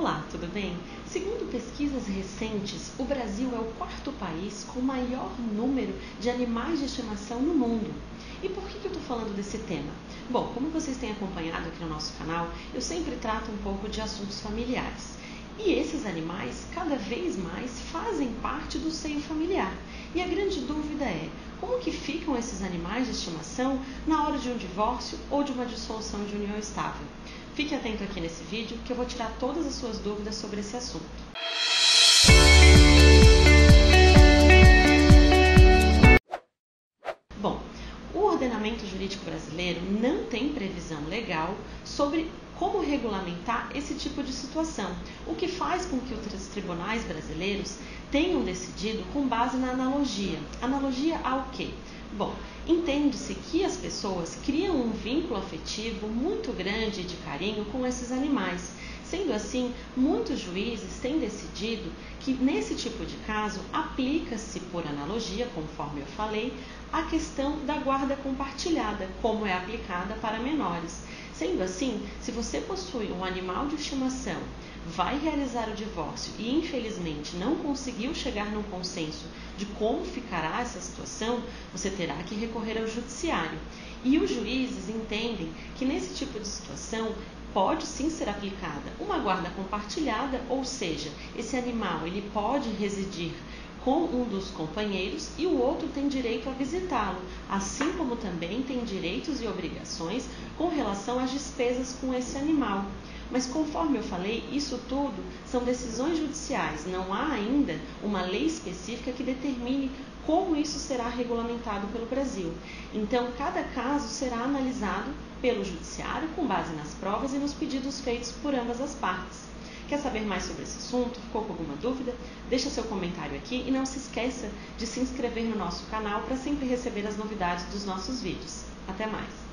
Olá, tudo bem? Segundo pesquisas recentes, o Brasil é o quarto país com maior número de animais de estimação no mundo. E por que, eu estou falando desse tema? Bom, como vocês têm acompanhado aqui no nosso canal, eu sempre trato um pouco de assuntos familiares. E esses animais, cada vez mais, fazem parte do seio familiar. E a grande dúvida é, como que ficam esses animais de estimação na hora de um divórcio ou de uma dissolução de união estável? Fique atento aqui nesse vídeo que eu vou tirar todas as suas dúvidas sobre esse assunto. Bom, o ordenamento jurídico brasileiro não tem previsão legal sobre como regulamentar esse tipo de situação, o que faz com que os tribunais brasileiros tenham decidido com base na analogia. Analogia ao quê? Bom, entende-se que as pessoas criam um vínculo afetivo muito grande de carinho com esses animais. Sendo assim, muitos juízes têm decidido que nesse tipo de caso aplica-se por analogia, conforme eu falei, a questão da guarda compartilhada, como é aplicada para menores. Sendo assim, se você possui um animal de estimação, vai realizar o divórcio e infelizmente não conseguiu chegar num consenso de como ficará essa situação, você terá que recorrer ao judiciário. E os juízes entendem que nesse tipo de situação pode sim ser aplicada uma guarda compartilhada, ou seja, esse animal ele pode residir com um dos companheiros e o outro tem direito a visitá-lo, assim como também tem direitos e obrigações com relação às despesas com esse animal. Mas conforme eu falei, isso tudo são decisões judiciais, não há ainda uma lei específica que determine como isso será regulamentado pelo Brasil. Então, cada caso será analisado pelo judiciário com base nas provas e nos pedidos feitos por ambas as partes. Quer saber mais sobre esse assunto? Ficou com alguma dúvida? Deixa seu comentário aqui e não se esqueça de se inscrever no nosso canal para sempre receber as novidades dos nossos vídeos. Até mais!